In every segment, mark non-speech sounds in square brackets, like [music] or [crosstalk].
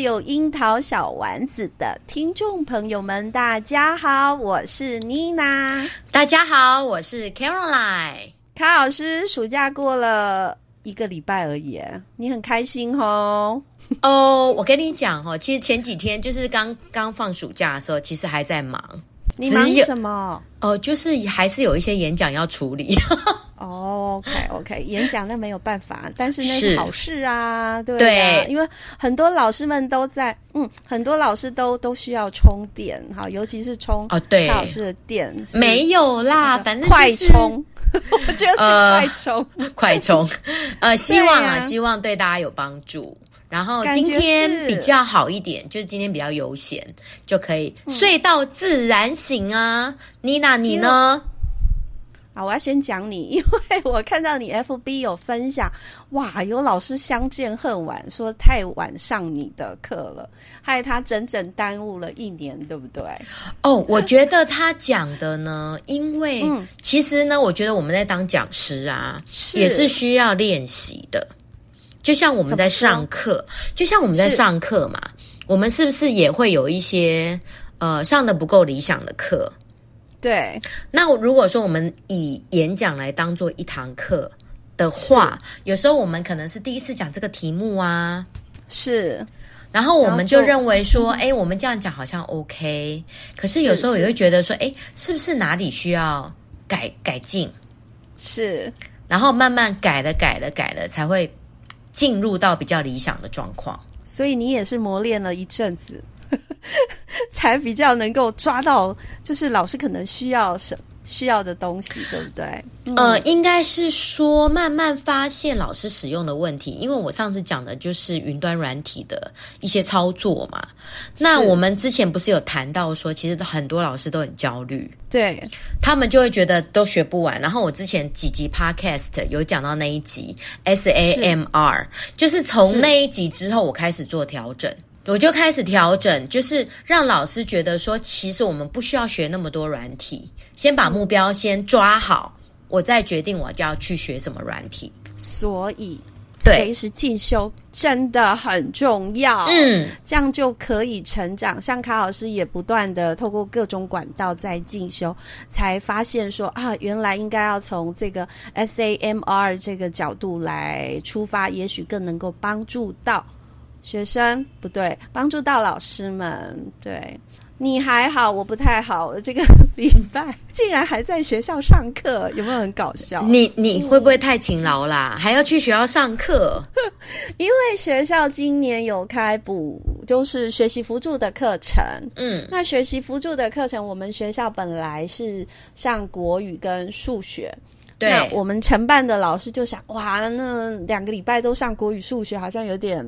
有樱桃小丸子的听众朋友们，大家好，我是妮娜。大家好，我是 Caroline。卡老师，暑假过了一个礼拜而已，你很开心哦。哦，我跟你讲哦，其实前几天就是刚刚放暑假的时候，其实还在忙。你忙什么？哦，就是还是有一些演讲要处理。哦，OK，OK，[laughs] 演讲那没有办法，但是那是好事啊，对啊，对，因为很多老师们都在，嗯，很多老师都都需要充电，哈，尤其是充哦，对，老师的电没有啦，反正、就是、[laughs] 快充，我觉得是快充，呃、快充，呃，希望啊，希望对大家有帮助。然后今天比较好一点，就是今天比较悠闲，就可以。睡到自然醒啊。妮、嗯、娜，你呢？啊，我要先讲你，[laughs] 因为我看到你 FB 有分享，哇，有老师相见恨晚，说太晚上你的课了，害他整整耽误了一年，对不对？哦，我觉得他讲的呢，因为其实呢，我觉得我们在当讲师啊，是也是需要练习的。就像我们在上课，就像我们在上课嘛，我们是不是也会有一些呃上的不够理想的课？对。那如果说我们以演讲来当做一堂课的话，有时候我们可能是第一次讲这个题目啊，是。然后我们就认为说，哎，我们这样讲好像 OK，可是有时候也会觉得说，哎，是不是哪里需要改改进？是。然后慢慢改了，改了，改了，才会。进入到比较理想的状况，所以你也是磨练了一阵子，[laughs] 才比较能够抓到，就是老师可能需要什需要的东西，对不对？呃，应该是说慢慢发现老师使用的问题，因为我上次讲的就是云端软体的一些操作嘛。那我们之前不是有谈到说，其实很多老师都很焦虑，对，他们就会觉得都学不完。然后我之前几集 Podcast 有讲到那一集 SAMR，就是从那一集之后，我开始做调整，我就开始调整，就是让老师觉得说，其实我们不需要学那么多软体，先把目标先抓好。我再决定我就要去学什么软体，所以随时进修真的很重要。嗯，这样就可以成长。像卡老师也不断的透过各种管道在进修，才发现说啊，原来应该要从这个 SAMR 这个角度来出发，也许更能够帮助到学生，不对，帮助到老师们，对。你还好，我不太好。这个礼拜竟然还在学校上课，有没有很搞笑？你你会不会太勤劳啦？还要去学校上课？[laughs] 因为学校今年有开补，就是学习辅助的课程。嗯，那学习辅助的课程，我们学校本来是上国语跟数学。对，那我们承办的老师就想，哇，那两个礼拜都上国语、数学，好像有点。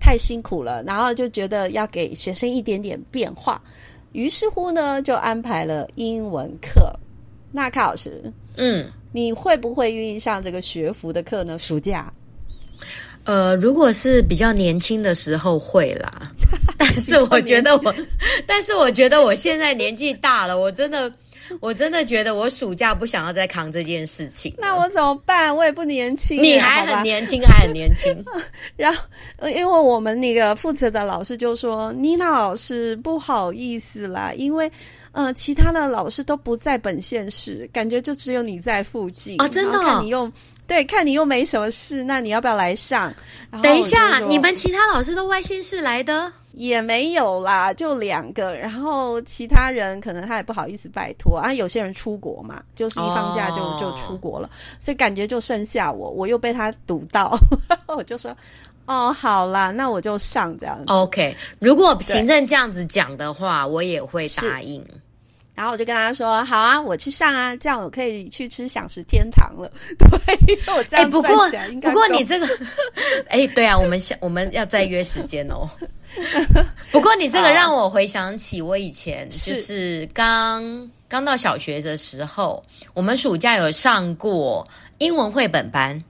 太辛苦了，然后就觉得要给学生一点点变化，于是乎呢，就安排了英文课。那卡老师，嗯，你会不会愿意上这个学服的课呢？暑假？呃，如果是比较年轻的时候会啦，[laughs] 但是我觉得我，[laughs] 但是我觉得我现在年纪大了，我真的。[laughs] 我真的觉得我暑假不想要再扛这件事情。那我怎么办？我也不年轻。你还很年轻，还很年轻。[laughs] 然后，因为我们那个负责的老师就说：“妮娜老师，不好意思啦，因为呃，其他的老师都不在本县市，感觉就只有你在附近啊。真的哦？看你又对，看你又没什么事，那你要不要来上？等一下，你们其他老师都外县市来的？”也没有啦，就两个，然后其他人可能他也不好意思拜托啊。有些人出国嘛，就是一放假就、oh. 就出国了，所以感觉就剩下我，我又被他堵到，[laughs] 我就说哦，好啦，那我就上这样子。OK，如果行政这样子讲的话，我也会答应。然后我就跟他说：“好啊，我去上啊，这样我可以去吃享食天堂了。[laughs] ”对，因为我这样、欸、不过不过你这个，[laughs] 哎、欸，对啊，我们想我们要再约时间哦。[laughs] 不过你这个让我回想起我以前就是刚刚到小学的时候，我们暑假有上过英文绘本班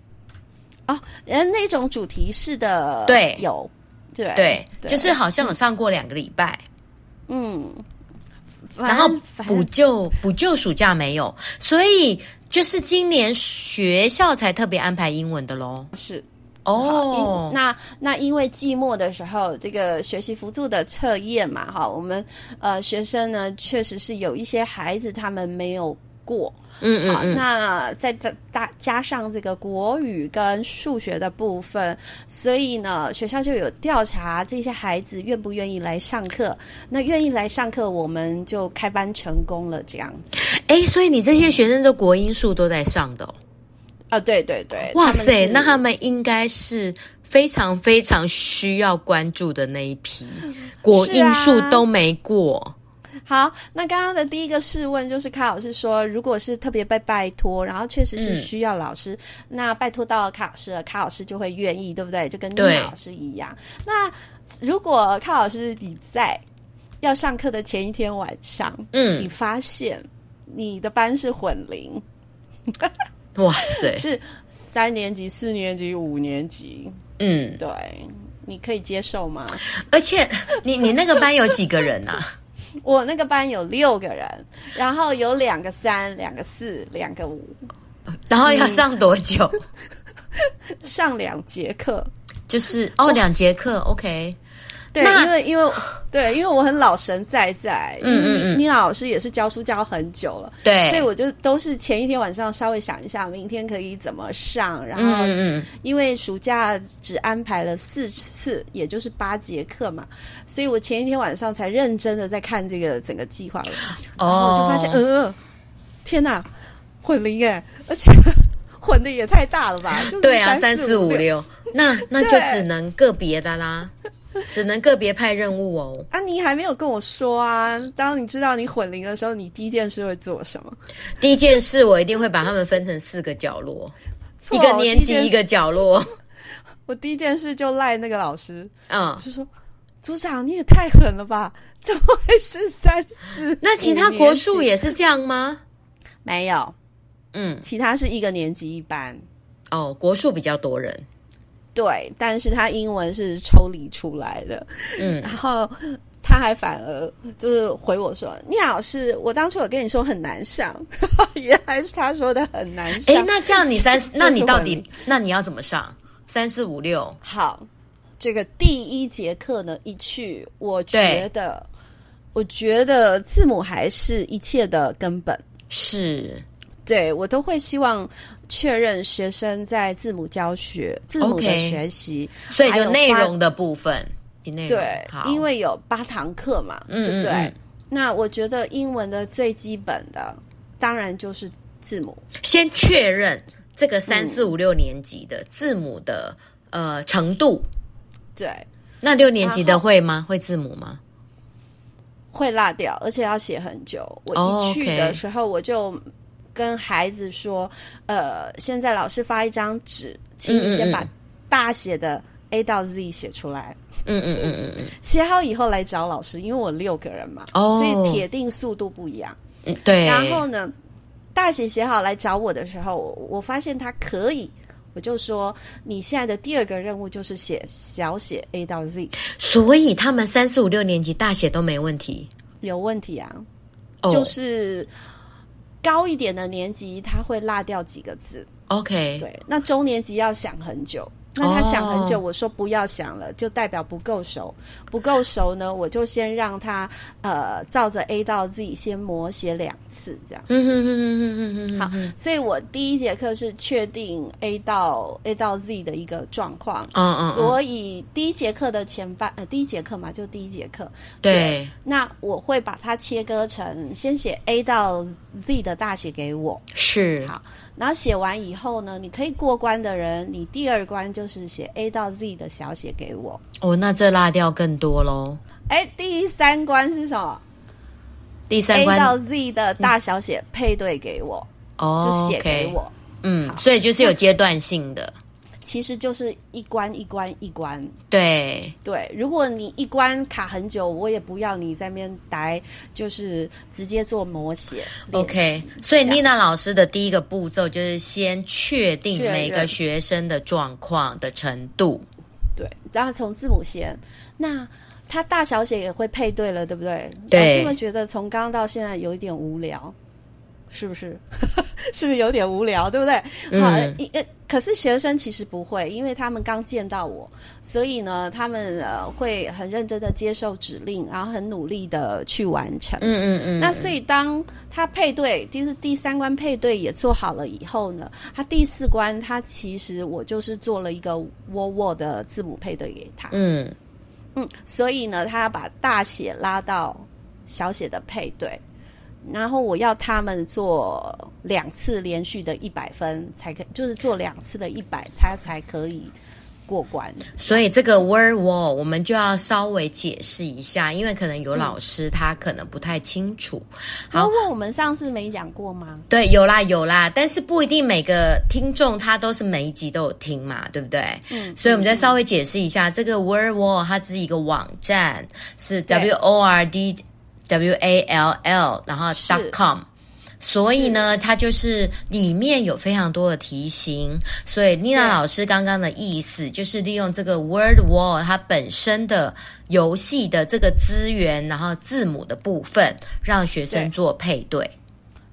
哦，那种主题式的，对，有，对对，就是好像有上过两个礼拜，嗯。然后补救补救暑假没有，所以就是今年学校才特别安排英文的喽。是哦，那那因为季末的时候，这个学习辅助的测验嘛，哈，我们呃学生呢确实是有一些孩子他们没有过。嗯嗯，好，那再大大加上这个国语跟数学的部分，所以呢，学校就有调查这些孩子愿不愿意来上课。那愿意来上课，我们就开班成功了，这样子。哎，所以你这些学生的国英数都在上的哦？啊，对对对，哇塞，那他们应该是非常非常需要关注的那一批，[laughs] 国英数都没过。好，那刚刚的第一个试问就是，卡老师说，如果是特别被拜托，然后确实是需要老师，嗯、那拜托到了卡老师了，卡老师就会愿意，对不对？就跟妮娜老师一样。那如果卡老师你在要上课的前一天晚上，嗯，你发现你的班是混龄，哇塞，[laughs] 是三年级、四年级、五年级，嗯，对，你可以接受吗？而且你你那个班有几个人啊？我那个班有六个人，然后有两个三，两个四，两个五，然后要上多久？嗯、[laughs] 上两节课，就是哦，两节课，OK。对，因为因为对，因为我很老神在在，嗯嗯嗯，妮娜老师也是教书教很久了，对，所以我就都是前一天晚上稍微想一下，明天可以怎么上，然后嗯，因为暑假只安排了四次，也就是八节课嘛，所以我前一天晚上才认真的在看这个整个计划了，哦，然后我就发现，呃，天哪，混龄耶，而且 [laughs] 混的也太大了吧？就是、对啊，三四五六，那那 [laughs] 就只能个别的啦。[laughs] 只能个别派任务哦。啊，你还没有跟我说啊！当你知道你混龄的时候，你第一件事会做什么？第一件事，我一定会把他们分成四个角落，一个年级一个角落。[laughs] 我第一件事就赖那个老师，嗯，就说组长你也太狠了吧？怎么会是三四？[laughs] 那其他国术也是这样吗？没有，嗯，其他是一个年级一班。哦，国术比较多人。对，但是他英文是抽离出来的，嗯，然后他还反而就是回我说：“妮娜老师，我当初有跟你说很难上，原来是他说的很难上。”哎，那这样你三，[laughs] 那你到底那你要怎么上？三四五六？好，这个第一节课呢，一去，我觉得，我觉得字母还是一切的根本，是，对我都会希望。确认学生在字母教学、字母的学习，okay, 所以就内容的部分，对，因为有八堂课嘛，嗯、对不对？嗯嗯、那我觉得英文的最基本的，当然就是字母。先确认这个三四五六年级的字母的、嗯、呃程度，对。那六年级的会吗？会字母吗？会落掉，而且要写很久。我一去的时候我就。跟孩子说，呃，现在老师发一张纸，请你先把大写的 A 到 Z 写出来。嗯嗯嗯嗯嗯，写好以后来找老师，因为我六个人嘛，哦，所以铁定速度不一样。嗯，对。然后呢，大写写好来找我的时候，我发现他可以，我就说，你现在的第二个任务就是写小写 A 到 Z。所以他们三四五六年级大写都没问题？有问题啊，哦，就是。高一点的年级，他会落掉几个字。OK，对，那中年级要想很久。那他想很久，oh. 我说不要想了，就代表不够熟。不够熟呢，我就先让他呃照着 A 到 Z 先模写两次，这样子。嗯哼哼哼哼哼。好，所以我第一节课是确定 A 到 A 到 Z 的一个状况。嗯嗯。所以第一节课的前半呃第一节课嘛，就第一节课。对。对。那我会把它切割成先写 A 到 Z 的大写给我。是。好，然后写完以后呢，你可以过关的人，你第二关就。是写 A 到 Z 的小写给我。哦，那这落掉更多喽。哎，第三关是什么？第三关 A 到 Z 的大小写配对给我，就写给我。嗯，所以就是有阶段性的。其实就是一关一关一关，对对。如果你一关卡很久，我也不要你在那边待，就是直接做模写。OK，所以妮娜老师的第一个步骤就是先确定每个学生的状况的程度。对，然后从字母先，那他大小写也会配对了，对不对？对。老师们觉得从刚刚到现在有一点无聊，是不是？[laughs] 是不是有点无聊，对不对？好，一、嗯、可是学生其实不会，因为他们刚见到我，所以呢，他们呃会很认真的接受指令，然后很努力的去完成。嗯嗯嗯。那所以当他配对，就是第三关配对也做好了以后呢，他第四关他其实我就是做了一个窝窝的字母配对给他。嗯嗯，所以呢，他要把大写拉到小写的配对。然后我要他们做两次连续的一百分才可以，就是做两次的一百，他才可以过关。所以这个 word wall 我们就要稍微解释一下，因为可能有老师他可能不太清楚。好，因为我们上次没讲过吗？对，有啦有啦，但是不一定每个听众他都是每一集都有听嘛，对不对？嗯，所以我们再稍微解释一下，嗯、这个 word wall 它是一个网站，是 W O R D。W A L L，然后 dot com，所以呢，它就是里面有非常多的题型。所以妮娜老师刚刚的意思就是利用这个 Word Wall 它本身的游戏的这个资源，然后字母的部分，让学生做配对。对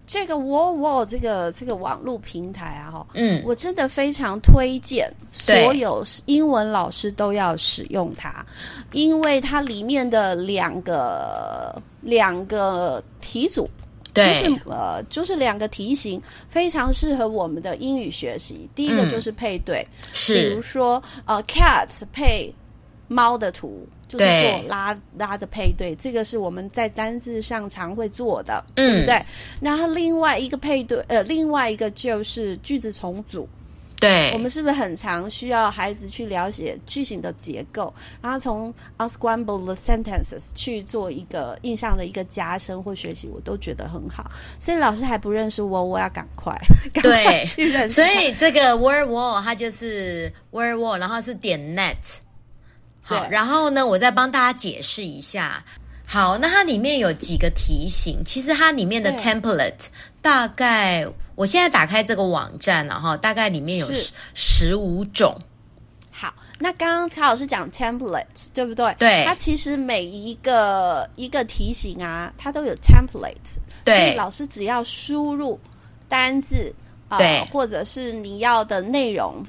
这个 Word Wall 这个这个网络平台啊，哈，嗯，我真的非常推荐所有英文老师都要使用它，因为它里面的两个。两个题组，对，就是呃，就是两个题型，非常适合我们的英语学习。第一个就是配对，嗯、是，比如说呃，cat 配猫的图，就是做拉拉的配对，这个是我们在单字上常会做的，嗯、对不对？然后另外一个配对，呃，另外一个就是句子重组。对，我们是不是很常需要孩子去了解句型的结构，然后从 unscramble the sentences 去做一个印象的一个加深或学习，我都觉得很好。所以老师还不认识我，我要赶快 [laughs] 赶快去认识。所以这个 word wall 它就是 word wall，然后是点 net。好，然后呢，我再帮大家解释一下。好，那它里面有几个题型，其实它里面的 template 大概，我现在打开这个网站了哈，大概里面有十十五种。好，那刚刚曹老师讲 template 对不对？对，它其实每一个一个题型啊，它都有 template，对，所以老师只要输入单字啊、呃，或者是你要的内容。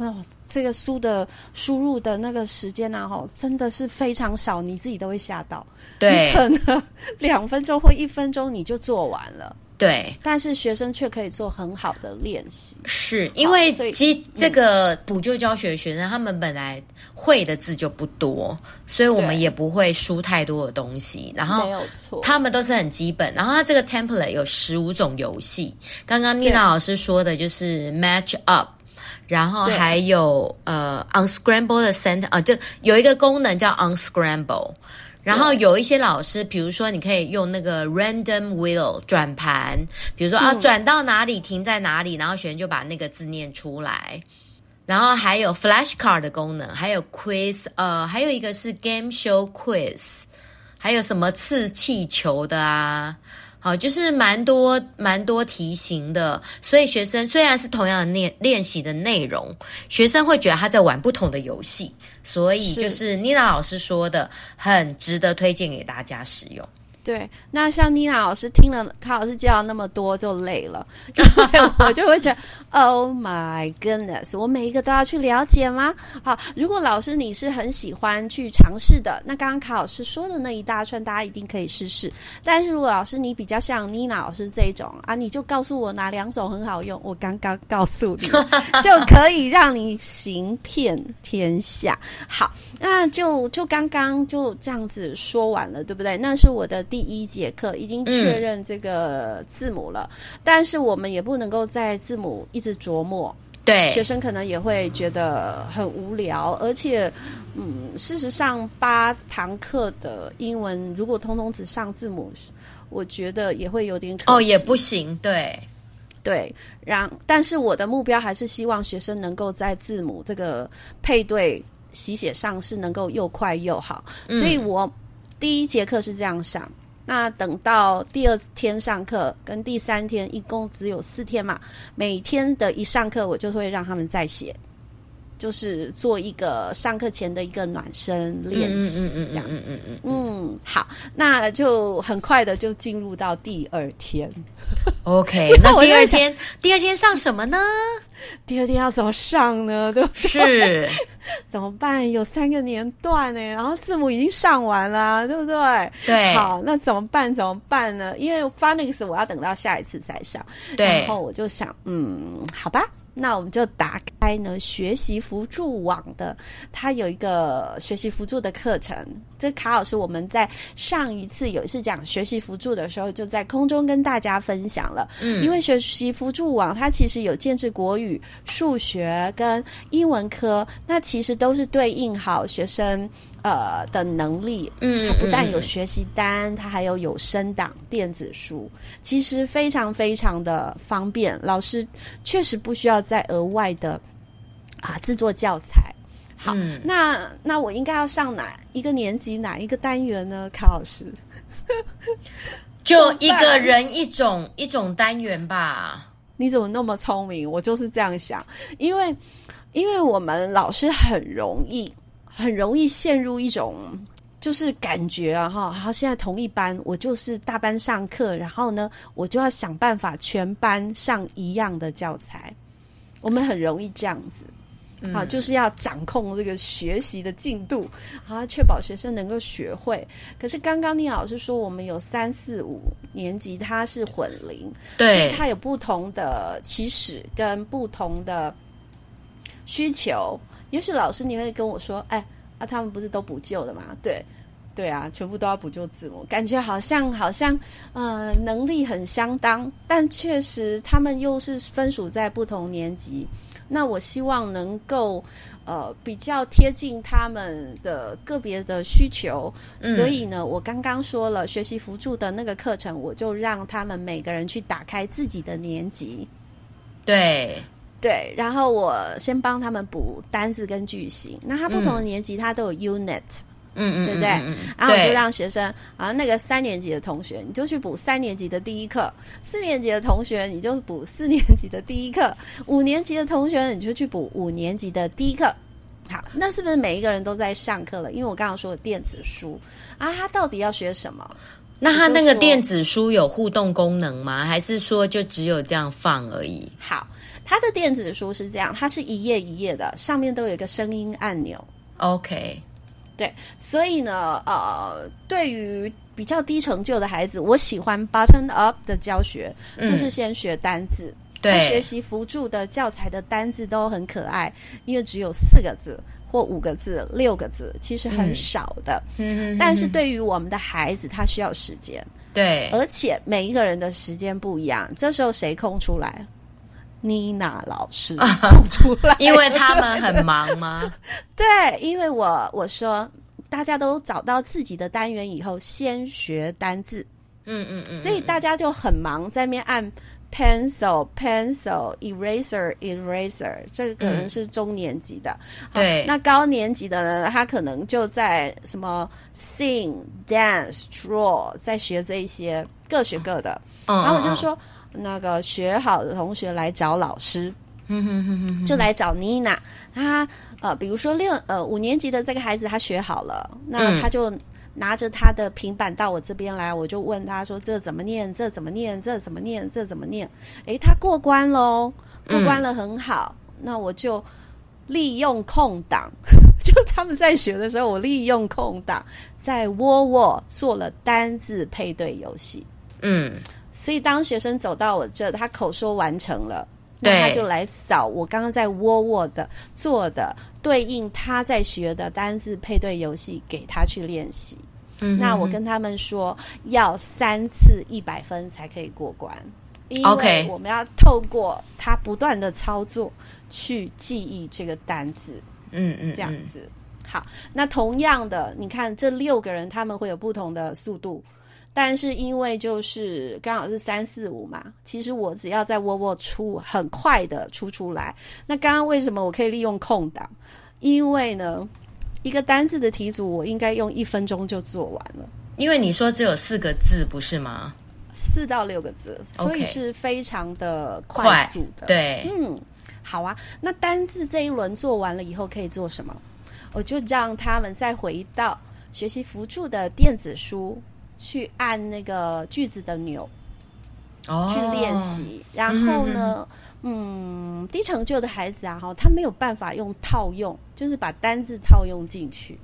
这个书的输入的那个时间啊，吼，真的是非常少，你自己都会吓到。对，你可能两分钟或一分钟你就做完了。对，但是学生却可以做很好的练习。是因为其实这个补救教学的学生，他们本来会的字就不多，所以我们也不会输太多的东西。然后，没有错，他们都是很基本。然后，他这个 template 有十五种游戏。刚刚妮娜老师说的就是 match up。然后还有呃，unscramble 的 sentence 啊，就有一个功能叫 unscramble。然后有一些老师，比如说你可以用那个 random wheel 转盘，比如说啊，转到哪里停在哪里，然后学生就把那个字念出来。然后还有 flashcard 的功能，还有 quiz，呃，还有一个是 game show quiz，还有什么刺气球的啊。好，就是蛮多蛮多题型的，所以学生虽然是同样的练练习的内容，学生会觉得他在玩不同的游戏，所以就是妮娜老师说的，很值得推荐给大家使用。对，那像妮娜老师听了卡老师介绍那么多就累了，[laughs] 因为我就会觉得，Oh my goodness，我每一个都要去了解吗？好，如果老师你是很喜欢去尝试的，那刚刚卡老师说的那一大串，大家一定可以试试。但是如果老师你比较像妮娜老师这一种啊，你就告诉我哪两种很好用，我刚刚告诉你，[laughs] 就可以让你行遍天下。好，那就就刚刚就这样子说完了，对不对？那是我的。第一节课已经确认这个字母了，嗯，但是我们也不能够在字母一直琢磨。对，学生可能也会觉得很无聊，而且，嗯，事实上八堂课的英文如果通通只上字母，我觉得也会有点可惜。哦，也不行，对，对，然但是我的目标还是希望学生能够在字母这个配对习写上是能够又快又好，嗯、所以我第一节课是这样想。那等到第二天上课跟第三天，一共只有四天嘛，每天的一上课，我就会让他们再写，就是做一个上课前的一个暖身练习，这样子。嗯，好，那就很快的就进入到第二天。OK，那第二天第二天上什么呢？第二天要怎么上呢？对不对？是。怎么办？有三个年段呢，然后字母已经上完了，对不对？对。好，那怎么办？怎么办呢？因为 Phonics 我要等到下一次再上。对。然后我就想，嗯，好吧。那我们就打开呢学习辅助网的，它有一个学习辅助的课程。这卡老师我们在上一次有一次讲学习辅助的时候，就在空中跟大家分享了。嗯，因为学习辅助网它其实有建制国语、数学跟英文科，那其实都是对应好学生。呃的能力，嗯，它不但有学习单，它还有有声档电子书，其实非常非常的方便。老师确实不需要再额外的啊制作教材。好，嗯、那那我应该要上哪一个年级哪一个单元呢？卡老师，[laughs] 就一个人一种一种单元吧。你怎么那么聪明？我就是这样想，因为因为我们老师很容易。很容易陷入一种就是感觉啊，哈，好，现在同一班，我就是大班上课，然后呢，我就要想办法全班上一样的教材。我们很容易这样子，啊，嗯，就是要掌控这个学习的进度，啊，确保学生能够学会。可是刚刚聂老师说，我们有三四五年级，它是混龄，对，所以它有不同的起始跟不同的需求。也许老师你会跟我说：“哎，啊，他们不是都补救的吗？对，对啊，全部都要补救字母，感觉好像好像呃能力很相当，但确实他们又是分属在不同年级。那我希望能够呃比较贴近他们的个别的需求，嗯、所以呢，我刚刚说了学习辅助的那个课程，我就让他们每个人去打开自己的年级，对。”对，然后我先帮他们补单字跟句型。那他不同的年级，他都有 unit，嗯嗯，对不对？嗯嗯嗯、然后我就让学生啊，那个三年级的同学，你就去补三年级的第一课；四年级的同学，你就补四年级的第一课；五年级的同学，你就去补五年级的第一课。好，那是不是每一个人都在上课了？因为我刚刚说的电子书啊，他到底要学什么？那他那个电子书有互动功能吗？还是说就只有这样放而已？好。它的电子书是这样，它是一页一页的，上面都有一个声音按钮。OK，对，所以呢，呃，对于比较低成就的孩子，我喜欢 button up 的教学，嗯、就是先学单字。对，学习辅助的教材的单字都很可爱，因为只有四个字或五个字、六个字，其实很少的。嗯，但是对于我们的孩子，他需要时间。对，而且每一个人的时间不一样，这时候谁空出来？妮娜老师空出来，因为他们很忙吗？[laughs] 对，因为我我说大家都找到自己的单元以后，先学单字，嗯嗯嗯，所以大家就很忙，在面按 pencil pencil eraser eraser，这个可能是中年级的，对，那高年级的呢，他可能就在什么 sing dance draw，在学这一些各学各的，然后我就说。那个学好的同学来找老师，就来找妮娜。他呃，比如说六呃五年级的这个孩子，他学好了，那他就拿着他的平板到我这边来，我就问他说：“这怎么念？这怎么念？这怎么念？这怎么念？”诶，他过关喽，过关了，很好。那我就利用空档，[laughs] 就是他们在学的时候，我利用空档在窝窝做了单字配对游戏。嗯。所以，当学生走到我这，他口说完成了，那他就来扫我刚刚在窝窝的做的对应他在学的单字配对游戏，给他去练习。嗯，那我跟他们说，要三次一百分才可以过关。因为我们要透过他不断的操作去记忆这个单字。嗯嗯，这样子。好，那同样的，你看这六个人他们会有不同的速度，但是因为就是刚好是三四五嘛，其实我只要在窝窝出很快的出出来。那刚刚为什么我可以利用空档？因为呢，一个单字的题组我应该用一分钟就做完了。因为你说只有四个字，不是吗？四到六个字，所以是非常的快速的。对，嗯，好啊。那单字这一轮做完了以后可以做什么？我就让他们再回到学习辅助的电子书，去按那个句子的钮，哦，去练习。然后呢，嗯，嗯，低成就的孩子啊，哈，他没有办法用套用，就是把单字套用进去，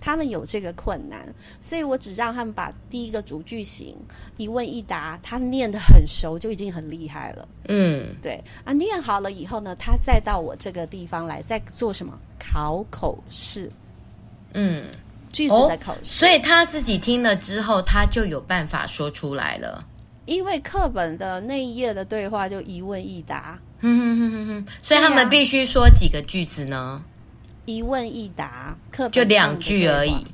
他们有这个困难，所以我只让他们把第一个主句型一问一答，他念得很熟，就已经很厉害了。嗯，对啊，念好了以后呢，他再到我这个地方来，再做什么？考口试，嗯，句子的口试，哦，所以他自己听了之后，他就有办法说出来了。因为课本的那一页的对话就一问一答，嗯哼哼哼哼，所以他们必须说几个句子呢？一问一答，课本就两句而已。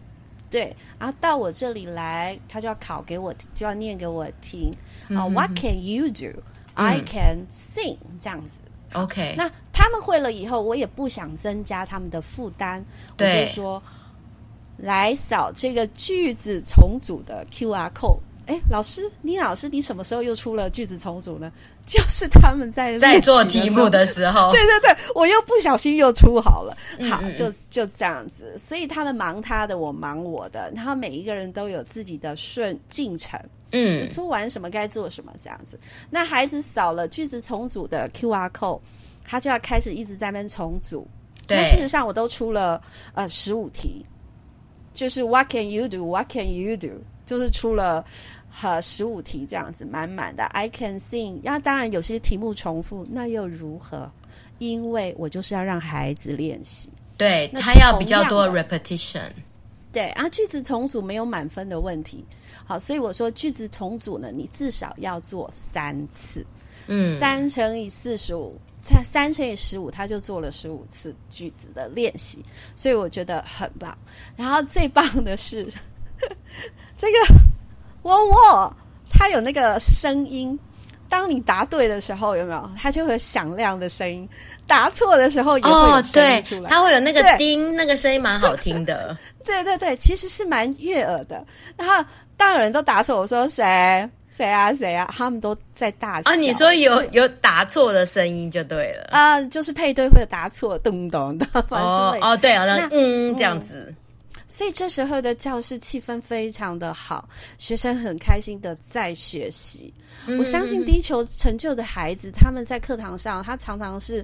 对，然后到我这里来，他就要考给我，就要念给我听啊。Uh, What can you do? I can sing，嗯，这样子。OK，那他们会了以后，我也不想增加他们的负担，我就说来扫这个句子重组的 QR code。哎，老师，李老师，你什么时候又出了句子重组呢？[laughs] 就是他们在在做题目的时候，[laughs] 对对对，我又不小心又出好了。好，就就这样子，所以他们忙他的，我忙我的，然后每一个人都有自己的顺进程。嗯，就说完什么该做什么这样子。那孩子扫了句子重组的 QR code，他就要开始一直在那边重组。对，那事实上我都出了呃十五题，就是 What can you do? What can you do? 就是出了和十五题这样子满满的。I can sing。那当然有些题目重复，那又如何？因为我就是要让孩子练习，对他要比较多 repetition。对啊，句子重组没有满分的问题。好，所以我说句子重组呢，你至少要做三次。嗯，三乘以四十五，才三乘以十五，他就做了十五次句子的练习，所以我觉得很棒。然后最棒的是这个窝窝，它有那个声音。当你答对的时候，有没有？它就会响亮的声音；答错的时候也会有声音出来。哦、对，它会有那个叮，那个声音蛮好听的。[laughs] 对对对，其实是蛮悦耳的。然后当有人都答错，我说谁谁啊谁啊，他们都在大笑。啊，你说有有答错的声音就对了啊，就是配对会有答错，咚咚 [laughs] 的，反正哦哦，对啊，那嗯这样子。嗯所以这时候的教室气氛非常的好，学生很开心的在学习。嗯、我相信低求成就的孩子，他们在课堂上，他常常是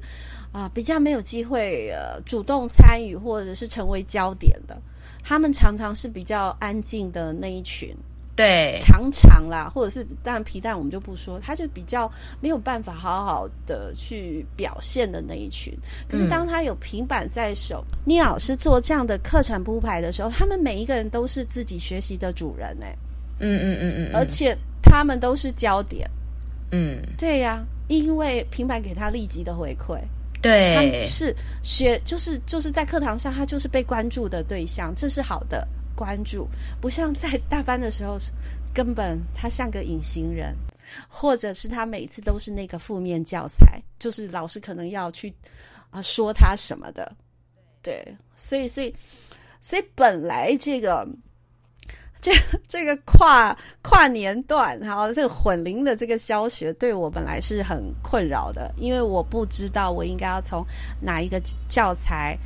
啊、呃、比较没有机会呃主动参与或者是成为焦点的，他们常常是比较安静的那一群。对，常常啦，或者是当然皮蛋我们就不说，他就比较没有办法好好的去表现的那一群。可是当他有平板在手，聂、嗯、老师做这样的课程铺排的时候，他们每一个人都是自己学习的主人哎、欸，嗯嗯嗯嗯，而且他们都是焦点，嗯，对呀、啊，因为平板给他立即的回馈，对，他是学就是就是在课堂上他就是被关注的对象，这是好的。关注不像在大班的时候，根本他像个隐形人，或者是他每次都是那个负面教材，就是老师可能要去啊说他什么的，对，所以所以所以本来这个 [laughs] 这这个跨跨年段，然后这个混龄的这个教学，对我本来是很困扰的，因为我不知道我应该要从哪一个教材。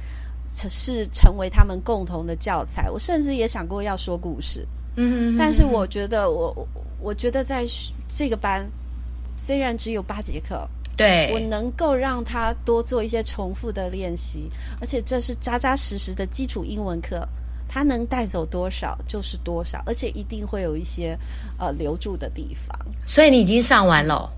是成为他们共同的教材。我甚至也想过要说故事，嗯，但是我觉得我，我我觉得在这个班虽然只有八节课，对，我能够让他多做一些重复的练习，而且这是扎扎实实的基础英文课，他能带走多少就是多少，而且一定会有一些呃留住的地方。所以你已经上完了？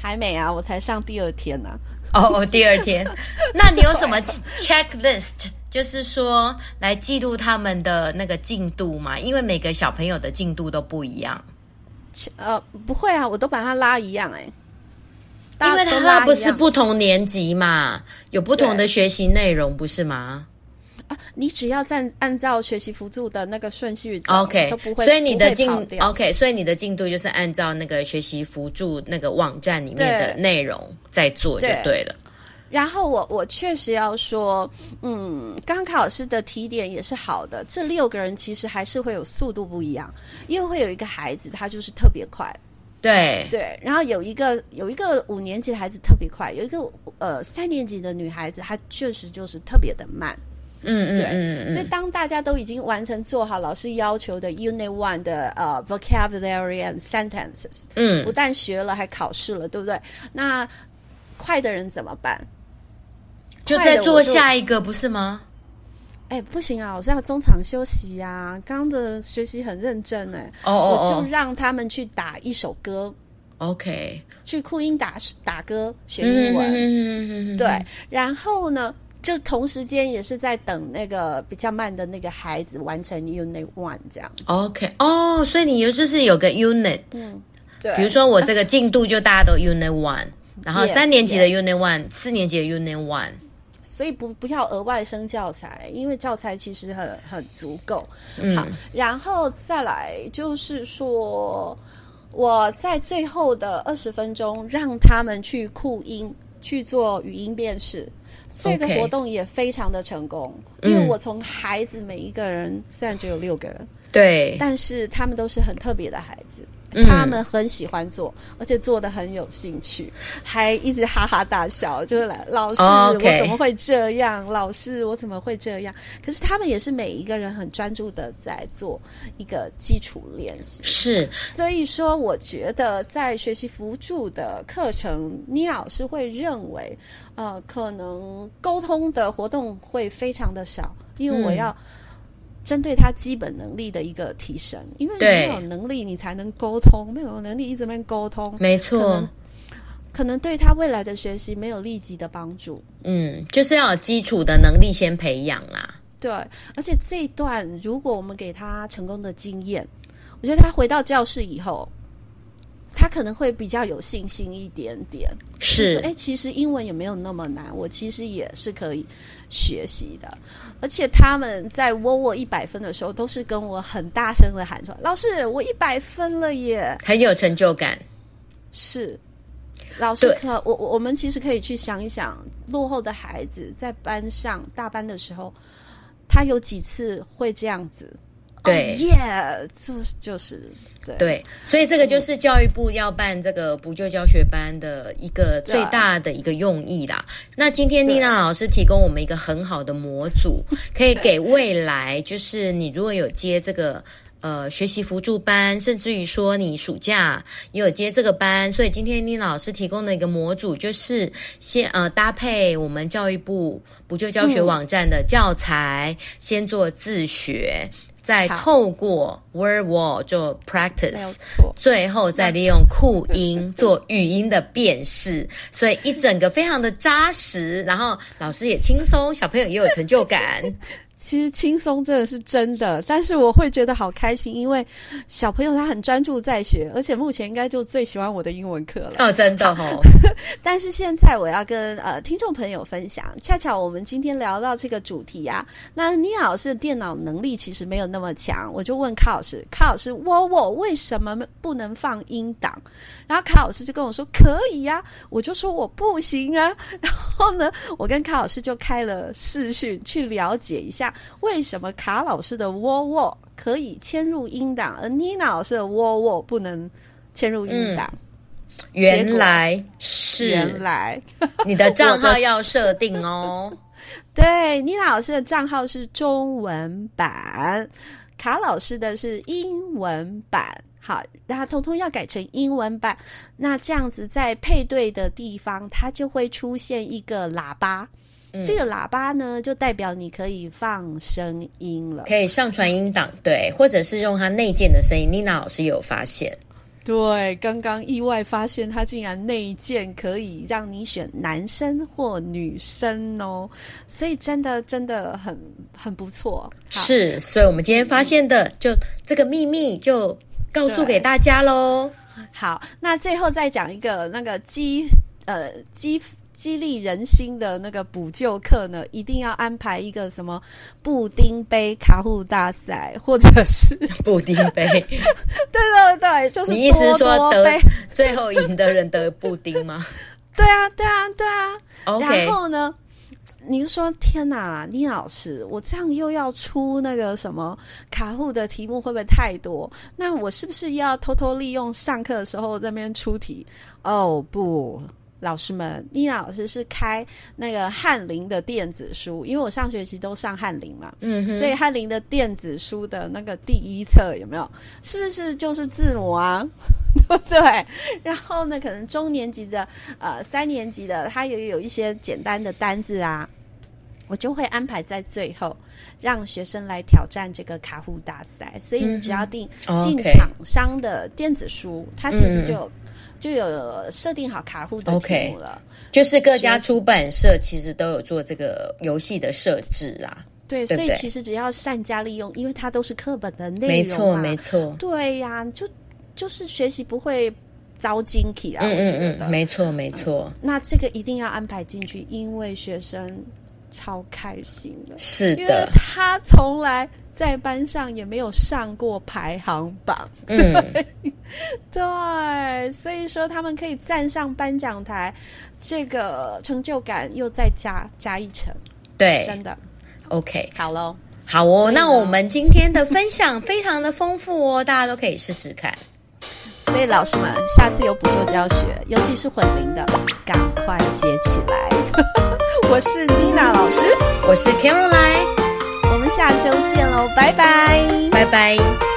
还没啊，我才上第二天呢、啊。哦哦，第二天，[laughs] 那你有什么 checklist？就是说来记录他们的那个进度嘛？因为每个小朋友的进度都不一样。呃，不会啊，我都把它拉一样哎、欸，因为它不是不同年级嘛，有不同的学习内容，不是吗？啊，你只要按按照学习辅助的那个顺序走，OK，都不会，所以你的进，OK，所以你的进度就是按照那个学习辅助那个网站里面的内容在做就对了。对然后我我确实要说，嗯，刚考老师的提点也是好的。这六个人其实还是会有速度不一样，因为会有一个孩子他就是特别快，对对。然后有一个有一个五年级的孩子特别快，有一个呃三年级的女孩子她确实就是特别的慢。嗯，对，所以当大家都已经完成做好老师要求的 Unit One 的呃 Vocabulary and Sentences，嗯，不但学了，还考试了，对不对？那快的人怎么办？就再做下一个，不是吗？哎，不行啊，我是要中场休息呀、啊。刚刚的学习很认真哎，哦哦，我就让他们去打一首歌，OK，去酷音打打歌学英文，嗯、对，然后呢？就同时间也是在等那个比较慢的那个孩子完成 Unit One 这样。OK，哦，所以你就是有个 Unit，嗯，对。比如说我这个进度就大家都 Unit One，然后三年级的 Unit One，四年级的 Unit One。所以不不要额外生教材，因为教材其实很很足够。嗯。好，然后再来就是说，我在最后的二十分钟让他们去酷音去做语音辨识。这个活动也非常的成功。因为我从孩子每一个人、嗯、虽然只有六个人，对，但是他们都是很特别的孩子。嗯、他们很喜欢做，而且做的很有兴趣，还一直哈哈大笑，就是来老师，oh. 我怎么会这样？老师，我怎么会这样？可是他们也是每一个人很专注的在做一个基础练习。是，所以说，我觉得在学习辅助的课程，倪老师会认为，呃，可能沟通的活动会非常的少，因为我要。针对他基本能力的一个提升，因为你没有能力，你才能沟通；没有能力，一直在沟通，没错，可能，对他未来的学习没有立即的帮助。嗯，就是要有基础的能力先培养啦。对，而且这一段如果我们给他成功的经验，我觉得他回到教室以后，他可能会比较有信心一点点。是，哎，其实英文也没有那么难，我其实也是可以学习的。而且他们在窝我一百分的时候，都是跟我很大声的喊出来：“老师，我一百分了耶！”很有成就感。是，老师可我我们其实可以去想一想，落后的孩子在班上大班的时候，他有几次会这样子？对，耶、oh, yeah，就是就是对对，所以这个就是教育部要办这个补救教学班的一个最大的一个用意啦。那今天丽娜老师提供我们一个很好的模组，[laughs] 可以给未来就是你如果有接这个呃学习辅助班，甚至于说你暑假也有接这个班，所以今天妮娜老师提供的一个模组就是先呃搭配我们教育部补救教学网站的教材，嗯、先做自学。再透过 Word Wall 做 practice，最后再利用酷音做语音的辨识，所以一整个非常的扎实，然后老师也轻松，小朋友也有成就感。[laughs] 其实轻松真的是真的，但是我会觉得好开心，因为小朋友他很专注在学，而且目前应该就最喜欢我的英文课了。哦，真的哦。[laughs] 但是现在我要跟呃听众朋友分享，恰巧我们今天聊到这个主题啊，那倪老师的电脑能力其实没有那么强，我就问卡老师，卡老师，我我为什么不能放音档？然后卡老师就跟我说可以呀、啊，我就说我不行啊。然后呢，我跟卡老师就开了视讯去了解一下。为什么卡老师的窝窝可以嵌入音档，而妮娜老师的窝窝不能嵌入音档？嗯，原来是原来你的账号要设定哦。[laughs] 对，妮娜老师的账号是中文版，卡老师的是英文版。好，那通通要改成英文版。那这样子在配对的地方，它就会出现一个喇叭。嗯、这个喇叭呢，就代表你可以放声音了，可以上传音档，对，或者是用它内建的声音。妮娜老师有发现，对，刚刚意外发现它竟然内建可以让你选男生或女生哦，所以真的真的很很不错。是，所以我们今天发现的就这个秘密就告诉给大家喽。好，那最后再讲一个那个激呃激激励人心的那个补救课呢，一定要安排一个什么布丁杯卡户大赛，或者是 [laughs] 布丁杯。[laughs] 对对对，就是你意思说得最后赢的人得布丁吗？[laughs] 对啊，对啊，对啊。然后呢？你就说天哪，倪老师，我这样又要出那个什么卡户的题目，会不会太多？那我是不是要偷偷利用上课的时候在那边出题？哦不，老师们，妮娜老师是开那个翰林的电子书，因为我上学期都上翰林嘛，嗯，所以翰林的电子书的那个第一册有没有？是不是就是字母啊？[laughs] 对不对？然后呢，可能中年级的呃三年级的，他也有一些简单的单字啊。我就会安排在最后，让学生来挑战这个卡户大赛。所以你只要订进厂商的电子书，嗯、它其实就、嗯、就有设定好卡户的题目了。Okay, 就是各家出版社其实都有做这个游戏的设置啊。对，对对所以其实只要善加利用，因为它都是课本的内容。没错，没错。对呀、啊，就就是学习不会遭惊奇啊。嗯嗯嗯，没错没错、嗯。那这个一定要安排进去，因为学生。超开心的，是的，因为他从来在班上也没有上过排行榜，嗯，[laughs] 对，所以说他们可以站上颁奖台，这个成就感又再加加一层，对，真的，OK，好喽，好哦，那我们今天的分享非常的丰富哦，[laughs] 大家都可以试试看。所以老师们，下次有补救教学，尤其是混龄的，赶快接起来。[laughs] 我是妮娜老师，我是 Caroline，下周见喽，拜拜，拜拜。